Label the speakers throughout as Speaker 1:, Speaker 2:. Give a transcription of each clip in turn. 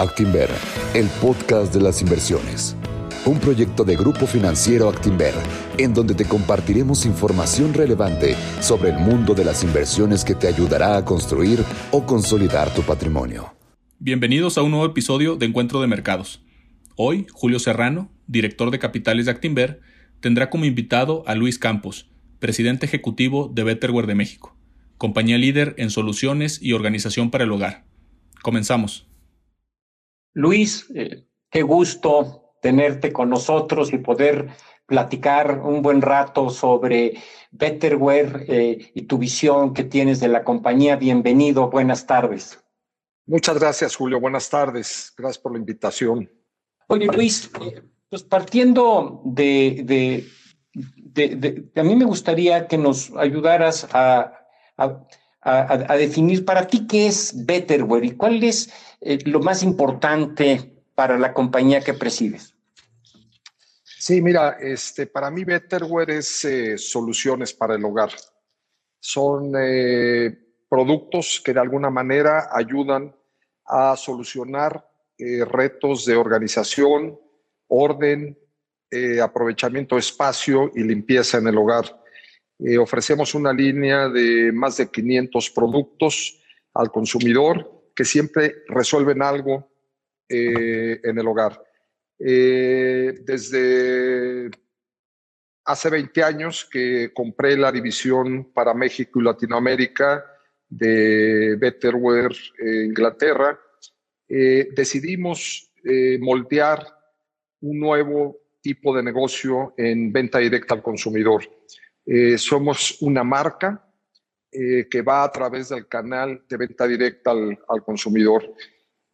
Speaker 1: Actinver, el podcast de las inversiones. Un proyecto de Grupo Financiero Actinver, en donde te compartiremos información relevante sobre el mundo de las inversiones que te ayudará a construir o consolidar tu patrimonio.
Speaker 2: Bienvenidos a un nuevo episodio de Encuentro de Mercados. Hoy, Julio Serrano, director de capitales de Actinver, tendrá como invitado a Luis Campos, presidente ejecutivo de Betterware de México, compañía líder en soluciones y organización para el hogar. Comenzamos.
Speaker 3: Luis, eh, qué gusto tenerte con nosotros y poder platicar un buen rato sobre Betterware eh, y tu visión que tienes de la compañía. Bienvenido, buenas tardes.
Speaker 4: Muchas gracias, Julio. Buenas tardes. Gracias por la invitación.
Speaker 3: Oye, Luis, pues partiendo de, de, de, a mí me gustaría que nos ayudaras a, a, a definir para ti qué es Betterware y cuál es eh, lo más importante para la compañía que presides?
Speaker 4: Sí, mira, este, para mí Betterware es eh, soluciones para el hogar. Son eh, productos que de alguna manera ayudan a solucionar retos de organización, orden, aprovechamiento de espacio y limpieza en el hogar. ofrecemos una línea de más de 500 productos al consumidor que siempre resuelven algo eh, en el hogar. Eh, desde hace 20 años que compré la división para México y Latinoamérica de Betterware eh, Inglaterra, decidimos moldear un nuevo tipo de negocio en venta directa al consumidor. somos una marca eh, que va a través del canal de venta directa al, consumidor.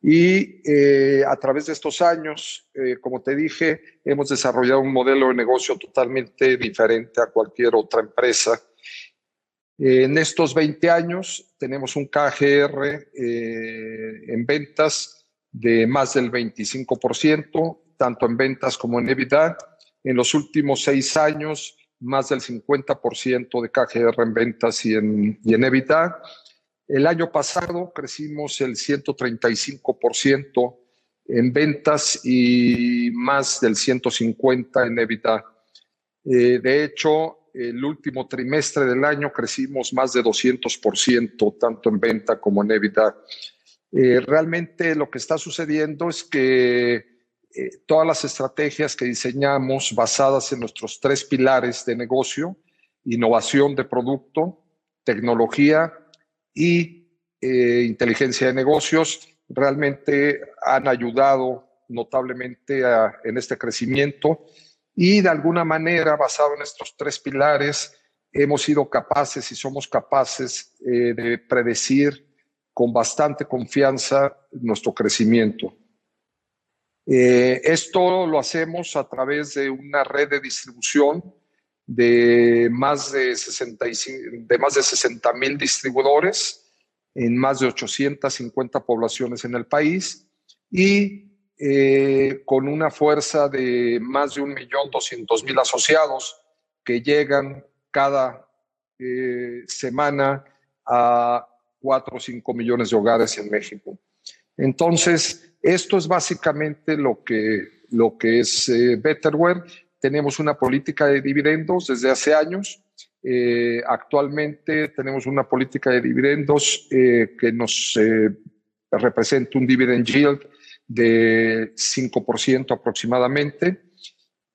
Speaker 4: Y eh, a través de estos años, eh, como te dije, hemos desarrollado un modelo de negocio totalmente diferente a cualquier otra empresa. en estos 20 años tenemos un KGR en ventas de más del 25%, tanto en ventas como en EBITDA. En los últimos seis años más del 50% de KGR en ventas y en, y en EBITDA. El año pasado crecimos el 135% en ventas y más del 150% en EBITDA. Eh, de hecho, el último trimestre del año crecimos más de 200%, tanto en venta como en EBITDA. Eh, realmente lo que está sucediendo es que eh, todas las estrategias que diseñamos basadas en nuestros tres pilares de negocio, innovación de producto, tecnología y eh, inteligencia de negocios, realmente han ayudado notablemente en este crecimiento y de alguna manera, basado en estos tres pilares, hemos sido capaces y somos capaces eh, de predecir con bastante confianza nuestro crecimiento. Eh, esto lo hacemos a través de una red de distribución de más de, 65, de más de 60 mil distribuidores en más de 850 poblaciones en el país y eh, con una fuerza de más de 1.200.000 asociados que llegan cada eh, semana a 4 o 5 millones de hogares en México. Entonces, esto es básicamente lo que, lo que es eh, Betterware. Tenemos una política de dividendos desde hace años. Eh, actualmente tenemos una política de dividendos eh, que nos representa un dividend yield de 5% aproximadamente.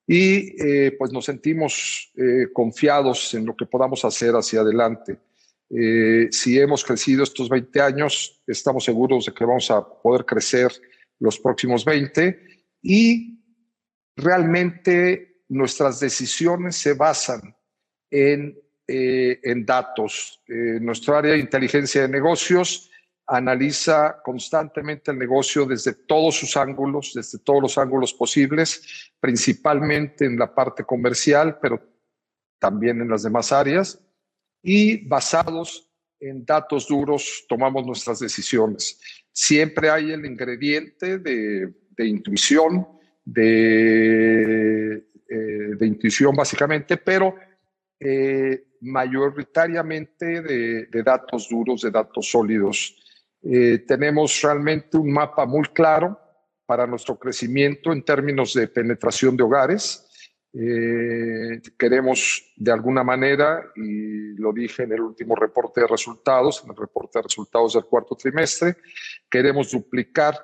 Speaker 4: Y pues nos sentimos confiados en lo que podamos hacer hacia adelante. si hemos crecido estos 20 años, estamos seguros de que vamos a poder crecer los próximos 20 y realmente nuestras decisiones se basan en, eh, en datos. Eh, nuestro área de inteligencia de negocios analiza constantemente el negocio desde todos sus ángulos, desde todos los ángulos posibles, principalmente en la parte comercial, pero también en las demás áreas, y basados en datos duros tomamos nuestras decisiones siempre hay el ingrediente de, intuición, de, eh, de, intuición básicamente, pero eh, mayoritariamente de, datos duros, de datos sólidos. Eh, tenemos realmente un mapa muy claro para nuestro crecimiento en términos de penetración de hogares. Eh, queremos de alguna manera, y lo dije en el último reporte de resultados, en el reporte de resultados del cuarto trimestre, queremos duplicar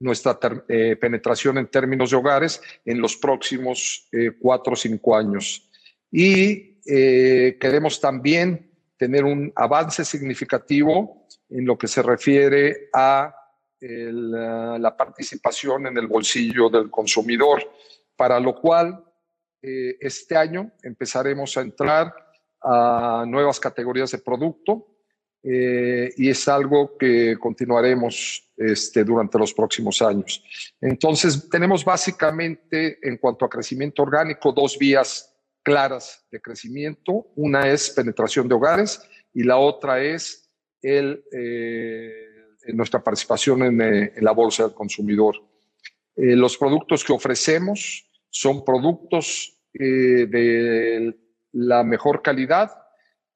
Speaker 4: nuestra eh, penetración en términos de hogares en los próximos eh, cuatro o cinco años. Y queremos también tener un avance significativo en lo que se refiere a la participación en el bolsillo del consumidor, para lo cual eh, este año empezaremos a entrar a nuevas categorías de producto eh, y es algo que continuaremos este, durante los próximos años. Entonces, tenemos básicamente en cuanto a crecimiento orgánico dos vías claras de crecimiento. Una es penetración de hogares y la otra es eh, nuestra participación en, la bolsa del consumidor. los productos que ofrecemos son productos eh, de la mejor calidad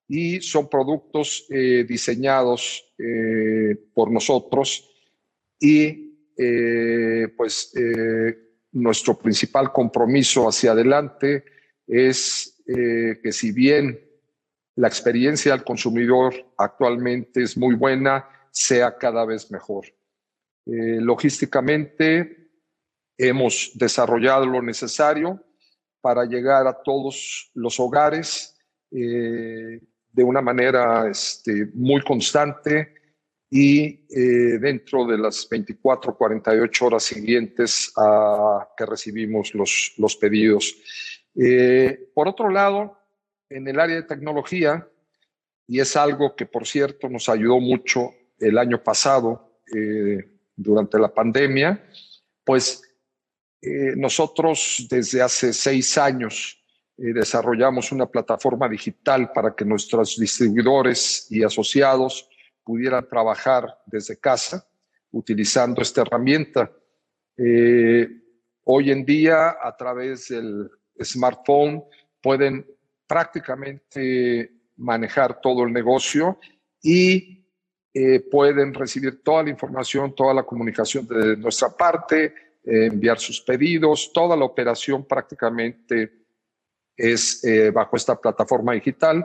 Speaker 4: y son productos eh, diseñados eh, por nosotros y pues nuestro principal compromiso hacia adelante es que si bien la experiencia del consumidor actualmente es muy buena, sea cada vez mejor. logísticamente, Hemos desarrollado lo necesario para llegar a todos los hogares eh, de una manera este, muy constante y eh, dentro de las 24, 48 horas siguientes a que recibimos los, los pedidos. Eh, por otro lado, en el área de tecnología, y es algo que por cierto nos ayudó mucho el año pasado durante la pandemia, pues eh, nosotros desde hace seis años eh, desarrollamos una plataforma digital para que nuestros distribuidores y asociados pudieran trabajar desde casa utilizando esta herramienta. Eh, hoy en día, a través del smartphone, pueden prácticamente manejar todo el negocio y pueden recibir toda la información, toda la comunicación de nuestra parte, enviar sus pedidos, toda la operación prácticamente es eh, bajo esta plataforma digital.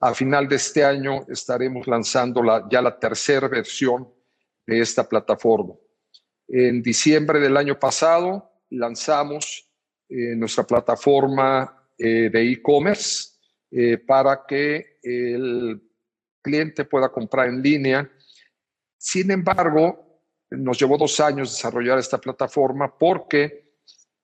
Speaker 4: A final de este año estaremos lanzando la, ya la tercera versión de esta plataforma. En diciembre del año pasado lanzamos eh, nuestra plataforma eh, de e-commerce para que el cliente pueda comprar en línea. Sin embargo, nos llevó dos años desarrollar esta plataforma porque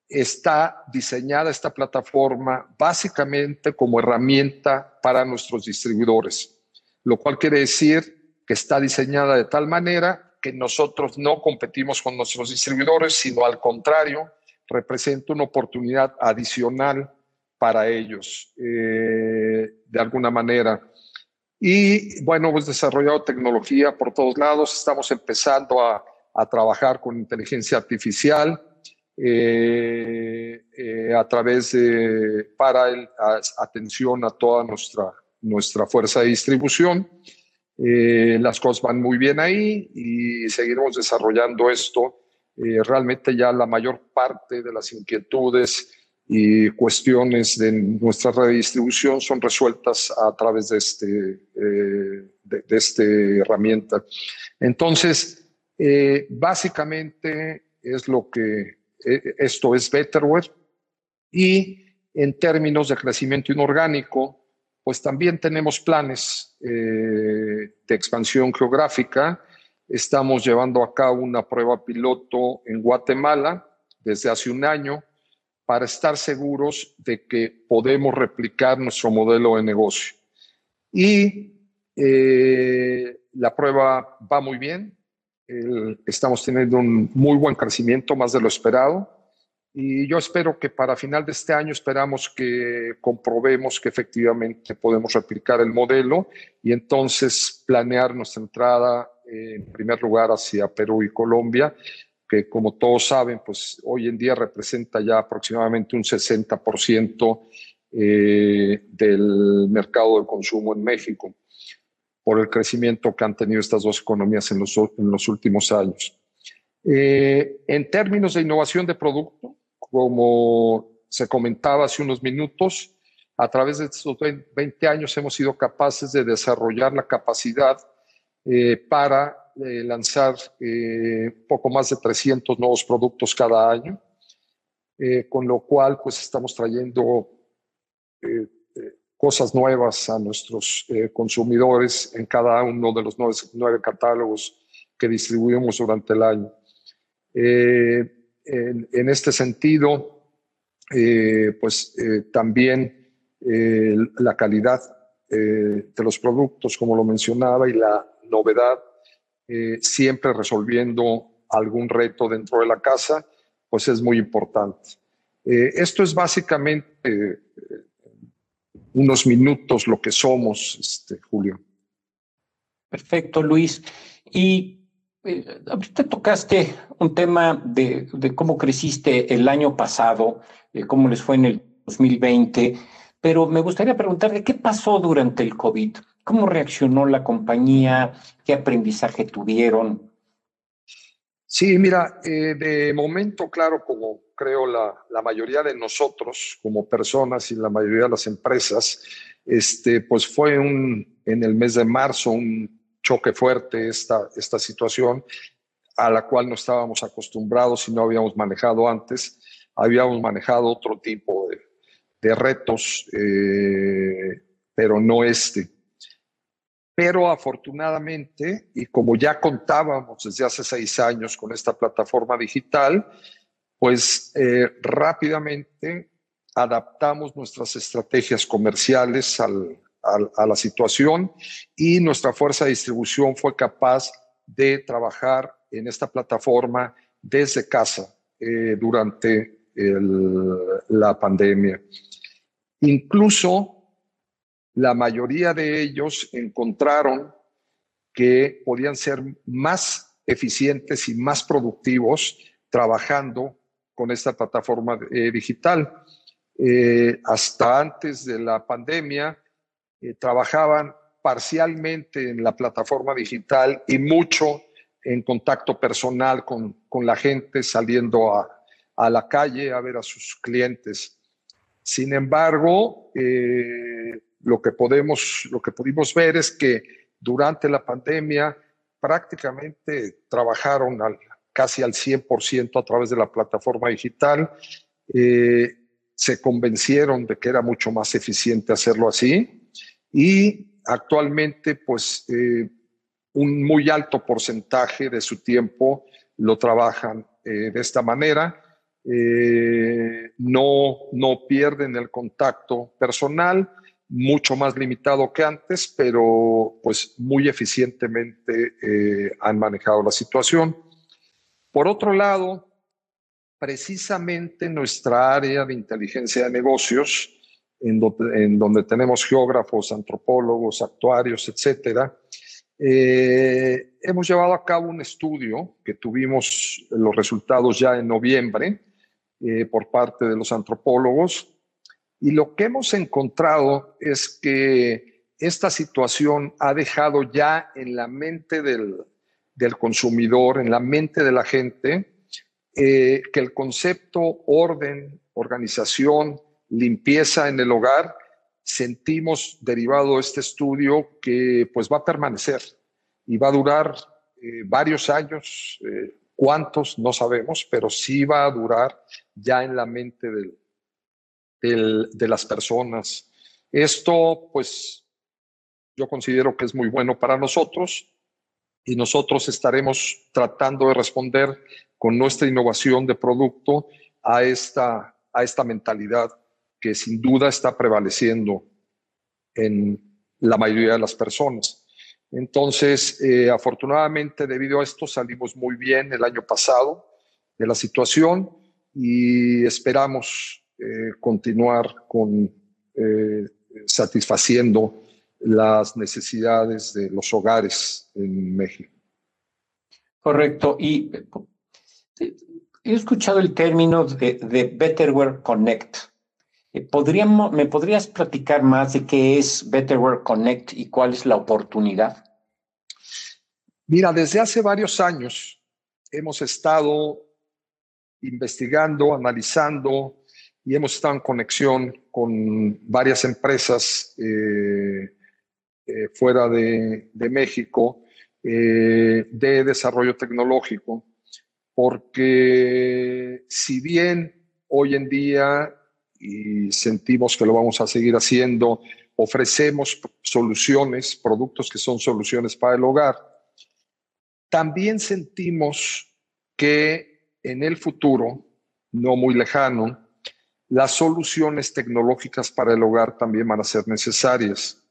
Speaker 4: está diseñada esta plataforma básicamente como herramienta para nuestros distribuidores, lo cual quiere decir que está diseñada de tal manera que nosotros no competimos con nuestros distribuidores, sino al contrario, representa una oportunidad adicional para ellos, eh, de alguna manera. Y bueno, hemos desarrollado tecnología por todos lados, estamos empezando a a trabajar con inteligencia artificial eh, eh, a través de, para atención a toda nuestra, nuestra fuerza de distribución. Eh, las cosas van muy bien ahí y seguiremos desarrollando esto. realmente ya la mayor parte de las inquietudes y cuestiones de nuestra red de distribución son resueltas a través de este, de esta herramienta. Entonces, eh, básicamente es lo que eh, esto es Betterware y en términos de crecimiento inorgánico, pues también tenemos planes eh, de expansión geográfica. Estamos llevando a cabo una prueba piloto en Guatemala desde hace un año para estar seguros de que podemos replicar nuestro modelo de negocio. Y la prueba va muy bien, estamos teniendo un muy buen crecimiento, más de lo esperado. Y yo espero que para final de este año esperamos que comprobemos que efectivamente podemos replicar el modelo y entonces planear nuestra entrada en primer lugar hacia Perú y Colombia, que como todos saben, pues hoy en día representa ya aproximadamente un 60% eh, del mercado de consumo en México por el crecimiento que han tenido estas dos economías en los, últimos años. Eh, en términos de innovación de producto, como se comentaba hace unos minutos, a través de estos 20 años hemos sido capaces de desarrollar la capacidad eh, para eh, lanzar poco más de 300 nuevos productos cada año, con lo cual pues estamos trayendo cosas nuevas a nuestros consumidores en cada uno de los nueve catálogos que distribuimos durante el año. Eh, en, este sentido, eh, pues eh, también la calidad de los productos, como lo mencionaba, y la novedad, siempre resolviendo algún reto dentro de la casa, pues es muy importante. esto es básicamente unos minutos lo que somos, este, Julio.
Speaker 3: Perfecto, Luis. Y eh, ahorita tocaste un tema de, cómo creciste el año pasado, eh, cómo les fue en el 2020, pero me gustaría preguntarte qué pasó durante el COVID, cómo reaccionó la compañía, qué aprendizaje tuvieron.
Speaker 4: Sí, mira, eh, de momento, claro, como creo la, la, mayoría de nosotros como personas y la mayoría de las empresas, este, pues fue un, en el mes de marzo un choque fuerte esta, esta situación a la cual no estábamos acostumbrados y no habíamos manejado antes. Habíamos manejado otro tipo de, de retos, eh, pero no este. Pero afortunadamente, y como ya contábamos desde hace seis años con esta plataforma digital, pues eh, rápidamente adaptamos nuestras estrategias comerciales al, a, la situación y nuestra fuerza de distribución fue capaz de trabajar en esta plataforma desde casa eh, durante la pandemia. Incluso la mayoría de ellos encontraron que podían ser más eficientes y más productivos trabajando con esta plataforma eh, digital. Eh, hasta antes de la pandemia, eh, trabajaban parcialmente en la plataforma digital y mucho en contacto personal con, con la gente, saliendo a, a, la calle a ver a sus clientes. Sin embargo, lo, que podemos, lo que pudimos ver es que durante la pandemia prácticamente trabajaron al, casi al 100% a través de la plataforma digital. Eh, se convencieron de que era mucho más eficiente hacerlo así y actualmente pues eh, un muy alto porcentaje de su tiempo lo trabajan eh, de esta manera. No, no pierden el contacto personal, mucho más limitado que antes, pero pues muy eficientemente han manejado la situación. Por otro lado, precisamente nuestra área de inteligencia de negocios en, donde tenemos geógrafos, antropólogos, actuarios, etcétera, eh, hemos llevado a cabo un estudio que tuvimos los resultados ya en noviembre eh, por parte de los antropólogos. Y lo que hemos encontrado es que esta situación ha dejado ya en la mente del, del consumidor, en la mente de la gente, eh, que el concepto orden, organización, limpieza en el hogar, sentimos derivado de este estudio que pues va a permanecer y va a durar eh, varios años, eh, cuántos no sabemos, pero sí va a durar ya en la mente de las personas. Esto pues yo considero que es muy bueno para nosotros y nosotros estaremos tratando de responder con nuestra innovación de producto a esta, a esta mentalidad que sin duda está prevaleciendo en la mayoría de las personas. Entonces, eh, afortunadamente, debido a esto, salimos muy bien el año pasado de la situación y esperamos eh, continuar con eh, satisfaciendo las necesidades de los hogares en México.
Speaker 3: Correcto. Y he escuchado el término de, de Betterware Connect. Eh, ¿Me podrías platicar más de qué es Betterware Connect y cuál es la oportunidad?
Speaker 4: Mira, desde hace varios años hemos estado investigando, analizando y hemos estado en conexión con varias empresas eh, eh, fuera de, México de desarrollo tecnológico, porque si bien hoy en día, y sentimos que lo vamos a seguir haciendo, ofrecemos soluciones, productos que son soluciones para el hogar, también sentimos que en el futuro, no muy lejano, las soluciones tecnológicas para el hogar también van a ser necesarias.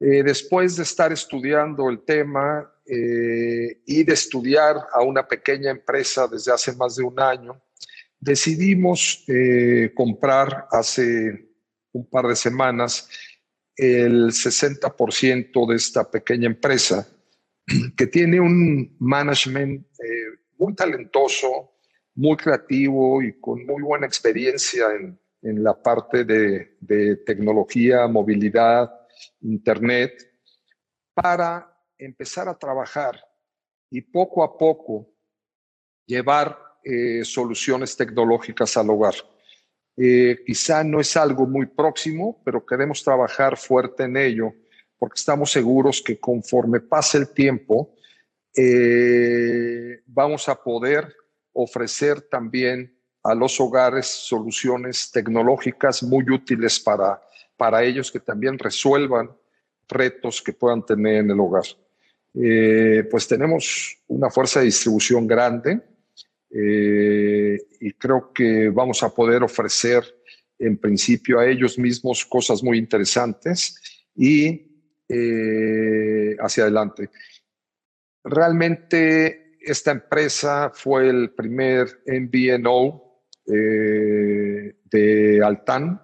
Speaker 4: Eh, después de estar estudiando el tema eh, y de estudiar a una pequeña empresa desde hace más de un año, decidimos eh, comprar hace un par de semanas el 60% de esta pequeña empresa que tiene un management eh, muy talentoso, muy creativo y con muy buena experiencia en, la parte de, tecnología, movilidad, internet, para empezar a trabajar y poco a poco llevar eh, soluciones tecnológicas al hogar. Eh, quizá no es algo muy próximo, pero queremos trabajar fuerte en ello porque estamos seguros que conforme pase el tiempo, eh, vamos a poder ofrecer también a los hogares soluciones tecnológicas muy útiles para, para ellos que también resuelvan retos que puedan tener en el hogar. Eh, pues tenemos una fuerza de distribución grande eh, y creo que vamos a poder ofrecer en principio a ellos mismos cosas muy interesantes y eh, hacia adelante. Realmente esta empresa fue el primer MVNO eh, de Altan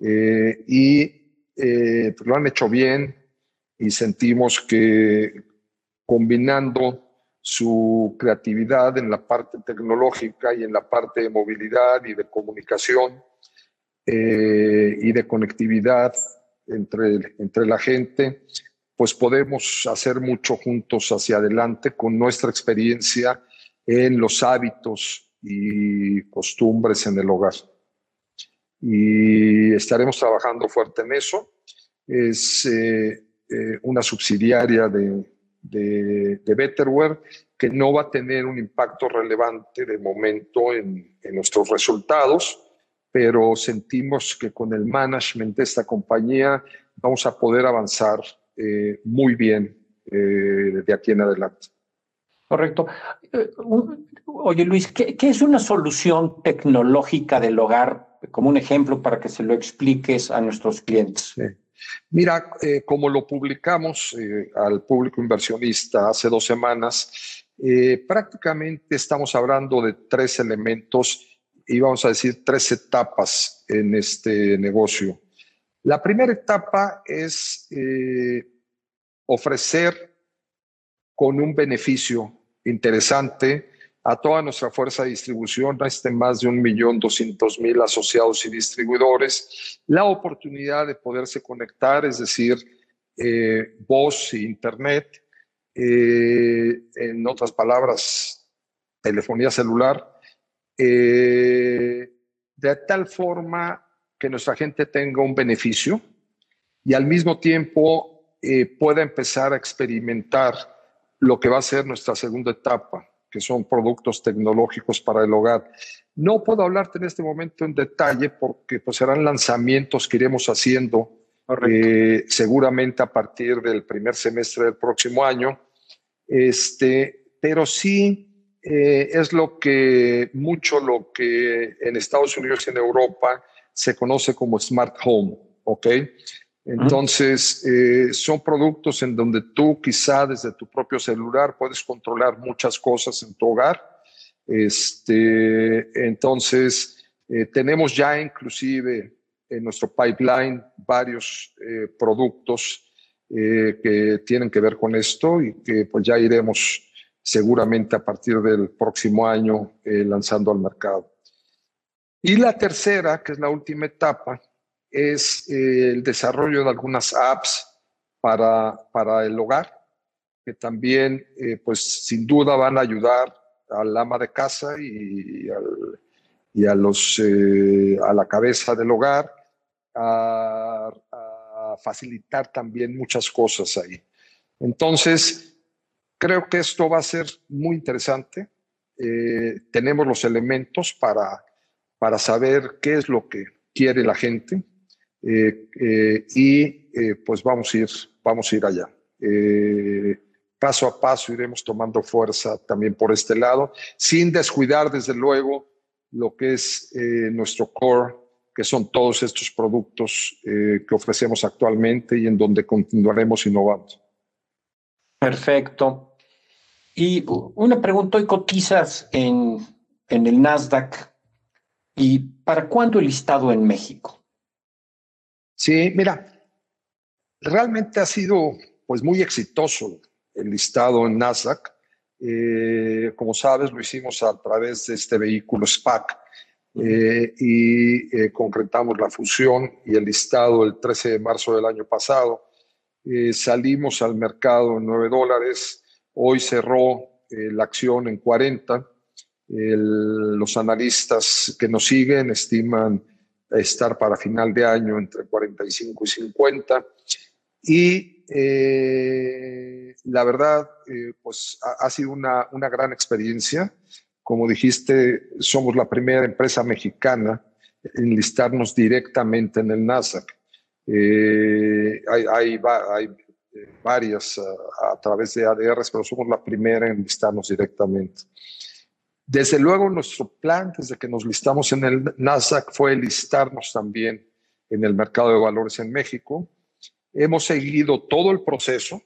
Speaker 4: eh, y lo han hecho bien y sentimos que combinando su creatividad en la parte tecnológica y en la parte de movilidad y de comunicación y de conectividad entre, entre la gente, pues podemos hacer mucho juntos hacia adelante con nuestra experiencia en los hábitos y costumbres en el hogar. Y estaremos trabajando fuerte en eso. Es eh, eh, una subsidiaria de, de, Betterware que no va a tener un impacto relevante de momento en, en nuestros resultados, pero sentimos que con el management de esta compañía vamos a poder avanzar eh, muy bien de aquí en adelante.
Speaker 3: Correcto. Oye, Luis, ¿qué, es una solución tecnológica del hogar? Como un ejemplo para que se lo expliques a nuestros clientes.
Speaker 4: Mira, como lo publicamos al público inversionista hace dos semanas, prácticamente estamos hablando de tres elementos y vamos a decir tres etapas en este negocio. La primera etapa es eh, ofrecer con un beneficio interesante a toda nuestra fuerza de distribución, este más de un millón doscientos mil asociados y distribuidores, la oportunidad de poderse conectar, es decir, eh, voz e internet, eh, en otras palabras, telefonía celular, eh, de tal forma que nuestra gente tenga un beneficio y al mismo tiempo eh, pueda empezar a experimentar lo que va a ser nuestra segunda etapa, que son productos tecnológicos para el hogar. No puedo hablarte en este momento en detalle porque pues, serán lanzamientos que iremos haciendo eh, seguramente a partir del primer semestre del próximo año. Este, pero sí eh, es lo que mucho lo que en Estados Unidos y en Europa se conoce como smart home, ¿ok? Entonces, eh, son productos en donde tú quizá desde tu propio celular puedes controlar muchas cosas en tu hogar. Este, entonces, eh, tenemos ya inclusive en nuestro pipeline varios productos que tienen que ver con esto y que pues ya iremos seguramente a partir del próximo año eh, lanzando al mercado. Y la tercera, que es la última etapa, es eh, el desarrollo de algunas apps para, para el hogar, que también, eh, pues sin duda van a ayudar al ama de casa y, y a, los, eh, a la cabeza del hogar a, facilitar también muchas cosas ahí. Entonces, creo que esto va a ser muy interesante. Tenemos los elementos para, para saber qué es lo que quiere la gente y pues vamos a ir, vamos a ir allá paso a paso iremos tomando fuerza también por este lado, sin descuidar desde luego lo que es eh, nuestro core, que son todos estos productos eh, que ofrecemos actualmente y en donde continuaremos innovando.
Speaker 3: Perfecto. Y una pregunta, hoy cotizas en, en el Nasdaq y ¿para cuándo el listado en México?
Speaker 4: Sí, mira, realmente ha sido pues muy exitoso el listado en Nasdaq. Eh, como sabes, lo hicimos a través de este vehículo SPAC eh, y eh, concretamos la fusión y el listado el 13 de marzo del año pasado. salimos al mercado en 9 dólares, hoy cerró la acción en 40. los analistas que nos siguen estiman estar para final de año entre 45 y 50. Y eh, la verdad, eh, pues ha, sido una, una, gran experiencia. Como dijiste, somos la primera empresa mexicana en listarnos directamente en el Nasdaq. Eh, hay, hay, hay, varias a, través de ADRs, pero somos la primera en listarnos directamente. Desde luego, nuestro plan desde que nos listamos en el Nasdaq fue listarnos también en el mercado de valores en México hemos seguido todo el proceso,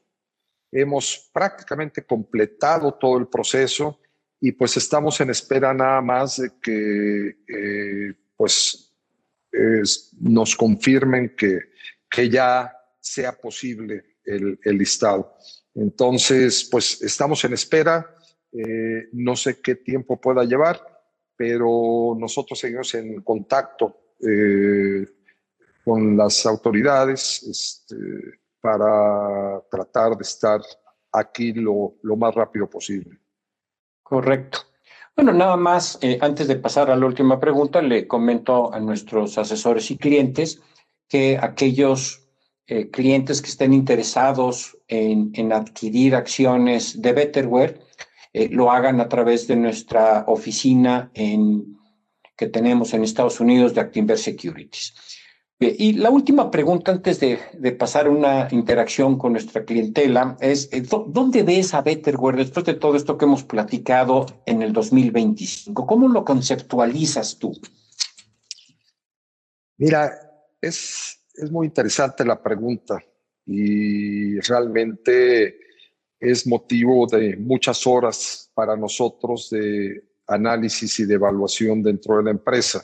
Speaker 4: hemos prácticamente completado todo el proceso y pues estamos en espera nada más de que eh, pues nos confirmen que, que ya sea posible el, listado. Entonces, pues estamos en espera, eh, no sé qué tiempo pueda llevar, pero nosotros seguimos en contacto. Eh, con las autoridades este, para tratar de estar aquí lo, lo, más rápido posible.
Speaker 3: Correcto. Bueno, nada más, eh, antes de pasar a la última pregunta, le comento a nuestros asesores y clientes que aquellos clientes que estén interesados en, en adquirir acciones de Betterware, eh, lo hagan a través de nuestra oficina que tenemos en Estados Unidos de Actinver Securities. Y la última pregunta antes de, pasar una interacción con nuestra clientela es, eh, ¿dónde ves a Betterware después de todo esto que hemos platicado en el 2025? ¿Cómo lo conceptualizas tú?
Speaker 4: Mira, es, es muy interesante la pregunta y realmente es motivo de muchas horas para nosotros de análisis y de evaluación dentro de la empresa.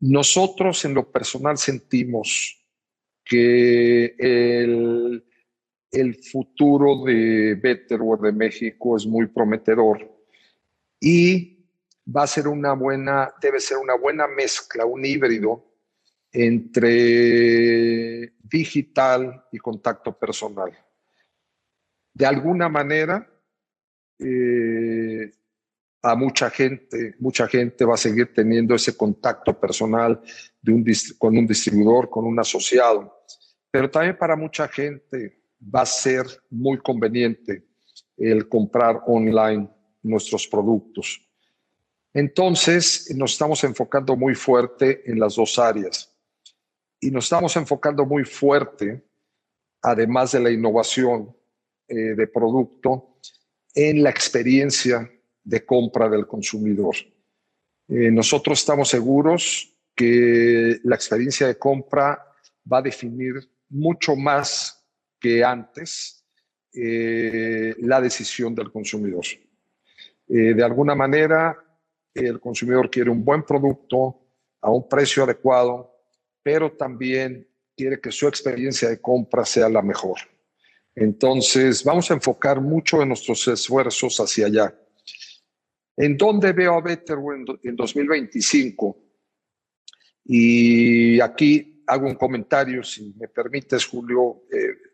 Speaker 4: Nosotros en lo personal sentimos que el, el futuro de Betterware de México es muy prometedor y va a ser una buena, debe ser una buena mezcla, un híbrido entre digital y contacto personal. De alguna manera, eh, a mucha gente, mucha gente va a seguir teniendo ese contacto personal de un, con un distribuidor, con un asociado. Pero también para mucha gente va a ser muy conveniente el comprar online nuestros productos. Entonces, nos estamos enfocando muy fuerte en las dos áreas y nos estamos enfocando muy fuerte, además de la innovación eh, de producto, en la experiencia de compra del consumidor. Eh, nosotros estamos seguros que la experiencia de compra va a definir mucho más que antes eh, la decisión del consumidor. De alguna manera, el consumidor quiere un buen producto a un precio adecuado, pero también quiere que su experiencia de compra sea la mejor. Entonces, vamos a enfocar mucho en nuestros esfuerzos hacia allá. ¿En dónde veo a Betterware en 2025? Y aquí hago un comentario, si me permites, Julio. Eh,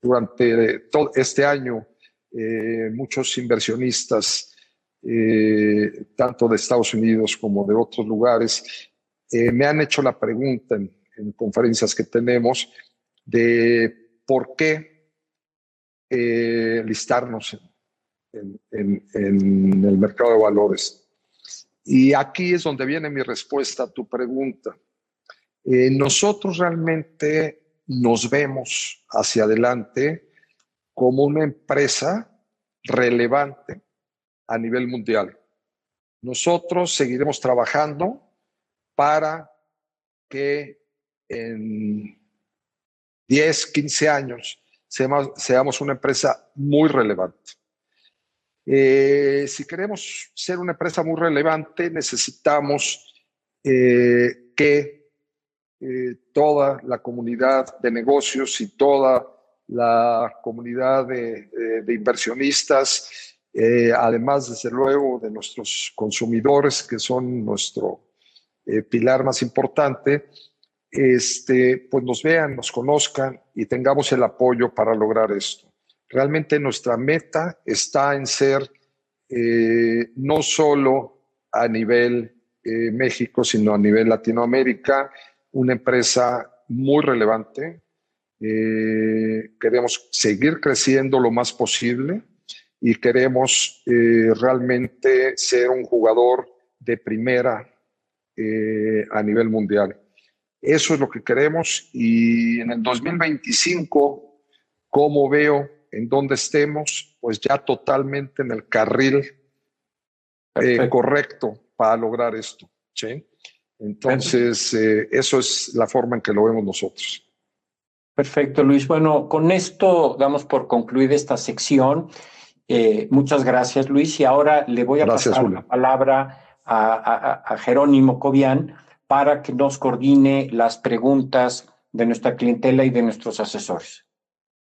Speaker 4: durante todo este año, eh, muchos inversionistas, eh, tanto de Estados Unidos como de otros lugares, eh, me han hecho la pregunta en, conferencias que tenemos de por qué listarnos en, el mercado de valores. Y aquí es donde viene mi respuesta a tu pregunta. nosotros realmente nos vemos hacia adelante como una empresa relevante a nivel mundial. Nosotros seguiremos trabajando para que en 10, 15 años seamos, una empresa muy relevante. Eh, si queremos ser una empresa muy relevante, necesitamos eh, que eh, toda la comunidad de negocios y toda la comunidad de, inversionistas, eh, además, desde luego, de nuestros consumidores, que son nuestro pilar más importante, este, pues nos vean, nos conozcan y tengamos el apoyo para lograr esto. Realmente nuestra meta está en ser no solo a nivel México, sino a nivel Latinoamérica una empresa muy relevante. Eh, queremos seguir creciendo lo más posible y queremos eh, realmente ser un jugador de primera eh, a nivel mundial. Eso es lo que queremos y en el 2025, como veo en dónde estemos, pues ya totalmente en el carril correcto para lograr esto. ¿sí? Entonces, eh, eso es la forma en que lo vemos nosotros.
Speaker 3: Perfecto, Luis. Bueno, con esto damos por concluida esta sección. Eh, muchas gracias, Luis. Y ahora le voy a pasar la palabra a, Jerónimo Cobian para que nos coordine las preguntas de nuestra clientela y de nuestros asesores.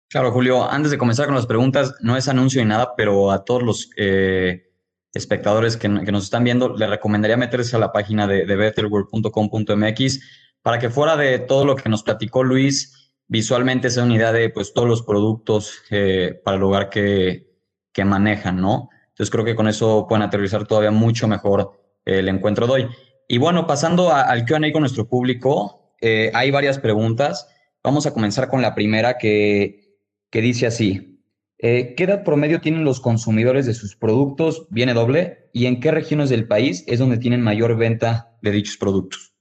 Speaker 5: Claro, Julio. Antes de comenzar con las preguntas, no es anuncio ni nada, pero a todos los eh, espectadores que, nos están viendo, les recomendaría meterse a la página de, de betterworld.com.mx para que fuera de todo lo que nos platicó Luis, visualmente sea una idea de pues, todos los productos eh, para el hogar que, que manejan, ¿no? Entonces creo que con eso pueden aterrizar todavía mucho mejor el encuentro de hoy. Y bueno, pasando al QA con nuestro público, eh, hay varias preguntas. Vamos a comenzar con la primera que, que dice así. Eh, ¿Qué edad promedio tienen los consumidores de sus productos? Viene doble. ¿Y en qué regiones del país es donde tienen mayor venta de dichos productos?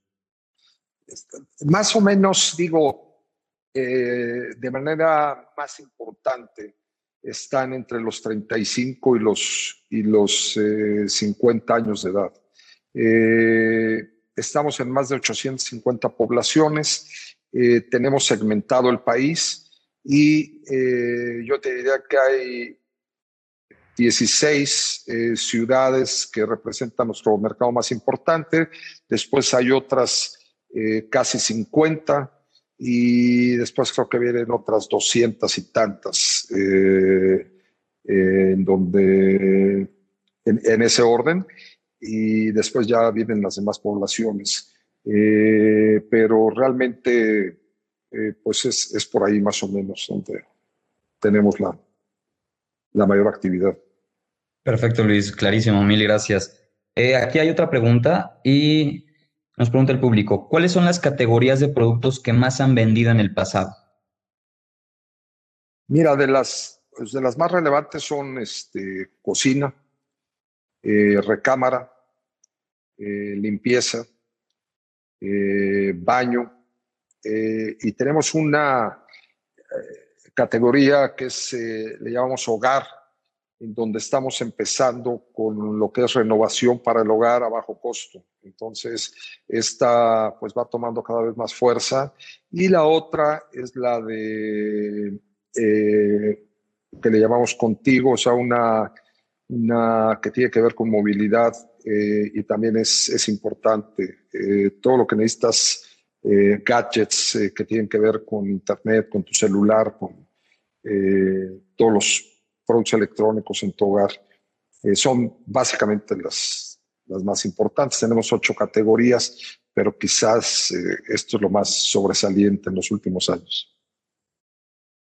Speaker 4: Más o menos, digo, eh, de manera más importante, están entre los 35 y los, y los 50 eh, años de edad. Estamos en más de 850 poblaciones, tenemos segmentado el país y eh, yo te diría que hay 16 eh, ciudades que representan nuestro mercado más importante, después hay otras eh, casi 50 y después creo que vienen otras 200 y tantas en donde en, ese orden y después ya vienen las demás poblaciones. pero realmente eh, pues es, es, por ahí más o menos donde tenemos la, la mayor actividad.
Speaker 5: Perfecto, Luis, clarísimo, mil gracias. Eh, aquí hay otra pregunta y nos pregunta el público, ¿cuáles son las categorías de productos que más han vendido en el pasado?
Speaker 4: Mira, de las, pues de las más relevantes son este, cocina, eh, recámara, limpieza, baño, eh, y tenemos una eh, categoría que se, le llamamos hogar, en donde estamos empezando con lo que es renovación para el hogar a bajo costo. Entonces, esta pues va tomando cada vez más fuerza. Y la otra es la de, eh, que le llamamos contigo, o sea, una, una que tiene que ver con movilidad y también es, es importante. todo lo que necesitas eh, gadgets eh, que tienen que ver con Internet, con tu celular, con eh, todos los productos electrónicos en tu hogar. son básicamente las, las más importantes. Tenemos ocho categorías, pero quizás esto es lo más sobresaliente en los últimos años.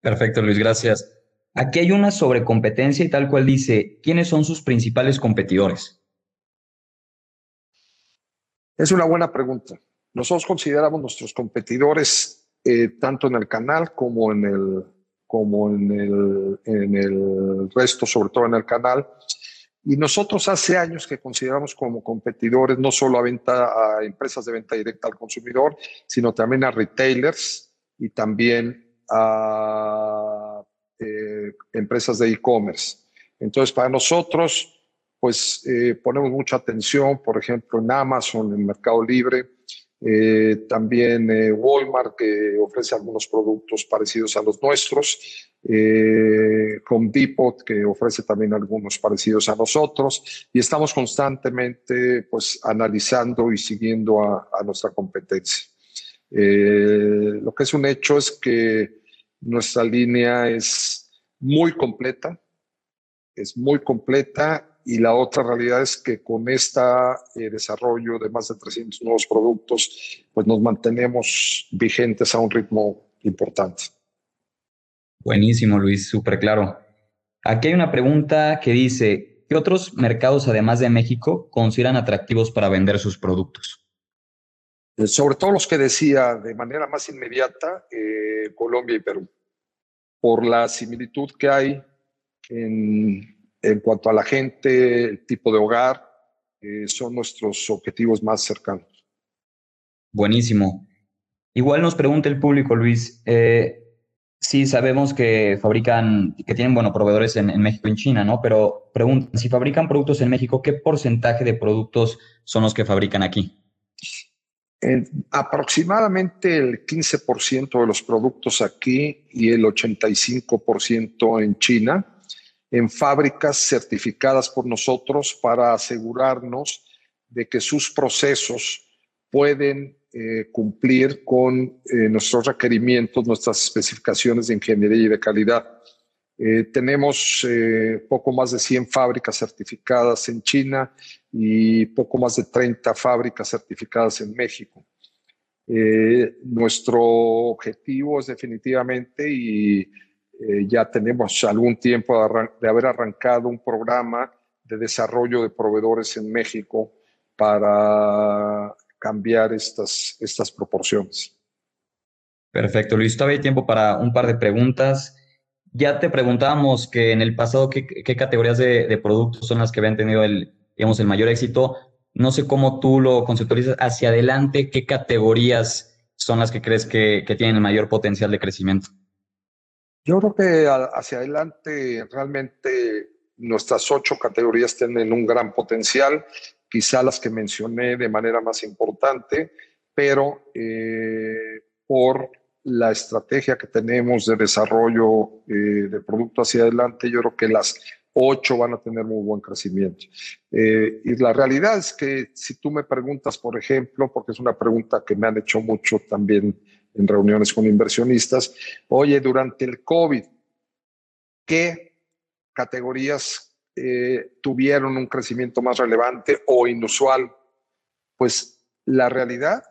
Speaker 5: Perfecto, Luis, gracias. Aquí hay una sobrecompetencia y tal cual dice, ¿quiénes son sus principales competidores?
Speaker 4: Es una buena pregunta. Nosotros consideramos nuestros competidores eh, tanto en el canal como en el, como en el, en el resto, sobre todo en el canal. Y nosotros hace años que consideramos como competidores no solo a, empresas de venta directa al consumidor, sino también a retailers y también a eh, empresas de e-commerce. Entonces, para nosotros, pues eh, ponemos mucha atención, por ejemplo, en Amazon, en Mercado Libre, eh, también Walmart, que ofrece algunos productos parecidos a los nuestros, Home Depot, que ofrece también algunos parecidos a nosotros, y estamos constantemente pues, analizando y siguiendo a nuestra competencia. lo que es un hecho es que nuestra línea es muy completa, es muy completa y la otra realidad es que con este desarrollo de más de 300 nuevos productos, pues nos mantenemos vigentes a un ritmo importante.
Speaker 5: Buenísimo, Luis, súper claro. Aquí hay una pregunta que dice, ¿qué otros mercados además de México consideran atractivos para vender sus productos?
Speaker 4: Eh, sobre todo los que decía de manera más inmediata, eh, Colombia y Perú por la similitud que hay en, en cuanto a la gente, el tipo de hogar, eh, son nuestros objetivos más cercanos.
Speaker 5: Buenísimo. Igual nos pregunta el público, Luis, eh, sí sabemos que fabrican, que tienen, bueno, proveedores en, en México y en China, ¿no? Pero preguntan, si fabrican productos en México, ¿qué porcentaje de productos son los que fabrican aquí?
Speaker 4: Aproximadamente el 15% de los productos aquí y el 85% en China, en fábricas certificadas por nosotros para asegurarnos de que sus procesos pueden eh, cumplir con eh, nuestros requerimientos, nuestras especificaciones de ingeniería y de calidad. Eh, tenemos poco más de 100 fábricas certificadas en China y poco más de 30 fábricas certificadas en México. Eh, nuestro objetivo es definitivamente, y eh, ya tenemos algún tiempo de, haber arrancado un programa de desarrollo de proveedores en México para cambiar estas, estas proporciones.
Speaker 5: Perfecto, Luis. Todavía hay tiempo para un par de preguntas. Ya te preguntábamos que en el pasado qué, qué categorías de, de, productos son las que habían tenido el, digamos, el mayor éxito. No sé cómo tú lo conceptualizas hacia adelante, qué categorías son las que crees que, tienen el mayor potencial de crecimiento.
Speaker 4: Yo creo que hacia adelante realmente nuestras ocho categorías tienen un gran potencial, quizá las que mencioné de manera más importante, pero eh, por la estrategia que tenemos de desarrollo eh, de producto hacia adelante, yo creo que las ocho van a tener muy buen crecimiento. Eh, y la realidad es que si tú me preguntas, por ejemplo, porque es una pregunta que me han hecho mucho también en reuniones con inversionistas, oye, durante el COVID, ¿qué categorías eh, tuvieron un crecimiento más relevante o inusual? Pues la realidad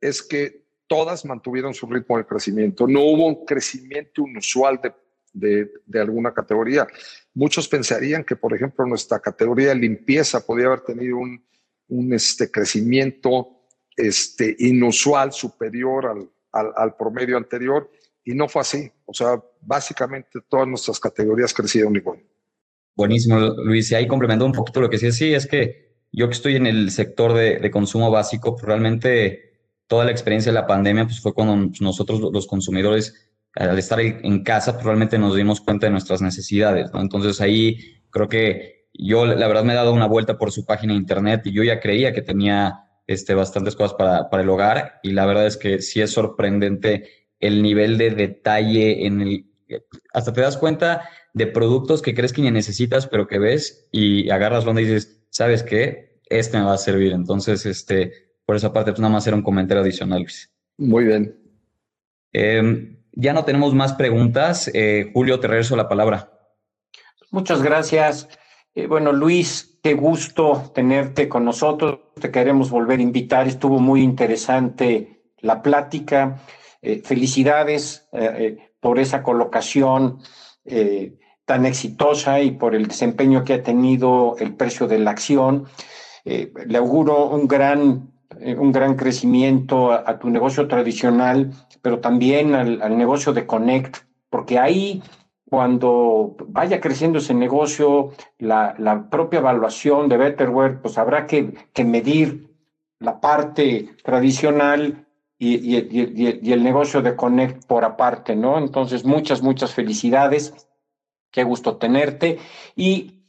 Speaker 4: es que todas mantuvieron su ritmo de crecimiento. No hubo un crecimiento inusual de de, alguna categoría. Muchos pensarían que, por ejemplo, nuestra categoría de limpieza podría haber tenido un, un este, crecimiento este, inusual superior al, al, promedio anterior y no fue así. O sea, básicamente todas nuestras categorías crecieron igual.
Speaker 5: Buenísimo, Luis. Y ahí complementó un poquito lo que sí, sí, es que yo que estoy en el sector de, de consumo básico, pues realmente toda la experiencia de la pandemia pues fue cuando nosotros los consumidores al estar en casa, probablemente pues, nos dimos cuenta de nuestras necesidades, ¿no? Entonces ahí creo que yo la verdad me he dado una vuelta por su página de internet y yo ya creía que tenía este, bastantes cosas para, para el hogar y la verdad es que sí es sorprendente el nivel de detalle en el... Hasta te das cuenta de productos que crees que ni necesitas, pero que ves y agarras donde dices, ¿sabes qué? Este me va a servir. Entonces, este, por esa parte, pues nada más era un comentario adicional, Luis.
Speaker 4: Muy bien.
Speaker 5: Eh, ya no tenemos más preguntas. Eh, Julio, te regreso la palabra.
Speaker 3: Muchas gracias. Eh, bueno, Luis, qué gusto tenerte con nosotros. Te queremos volver a invitar. Estuvo muy interesante la plática. Eh, felicidades por esa colocación tan exitosa y por el desempeño que ha tenido el precio de la acción. Le auguro un gran, un gran crecimiento a, tu negocio tradicional, pero también al, negocio de Connect, porque ahí cuando vaya creciendo ese negocio, la, la propia evaluación de Betterware, pues habrá que, que medir la parte tradicional y, y, y, el negocio de Connect por aparte, ¿no? Entonces, muchas, muchas felicidades. Qué gusto tenerte. Y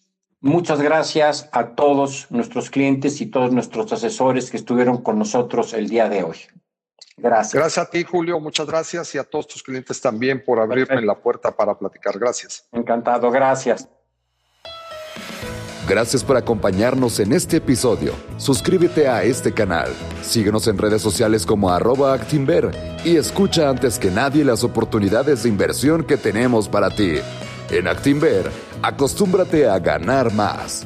Speaker 3: muchas gracias a todos nuestros clientes y todos nuestros asesores que estuvieron con nosotros el día de hoy. Gracias.
Speaker 4: Gracias a ti, Julio. Muchas gracias y a todos tus clientes también por abrirme la puerta para platicar. Gracias.
Speaker 3: Encantado. Gracias.
Speaker 1: Gracias por acompañarnos en este episodio. Suscríbete a este canal, síguenos en redes sociales como arroba Actinver y escucha antes que nadie las oportunidades de inversión que tenemos para ti. En Actinver, acostúmbrate a ganar más.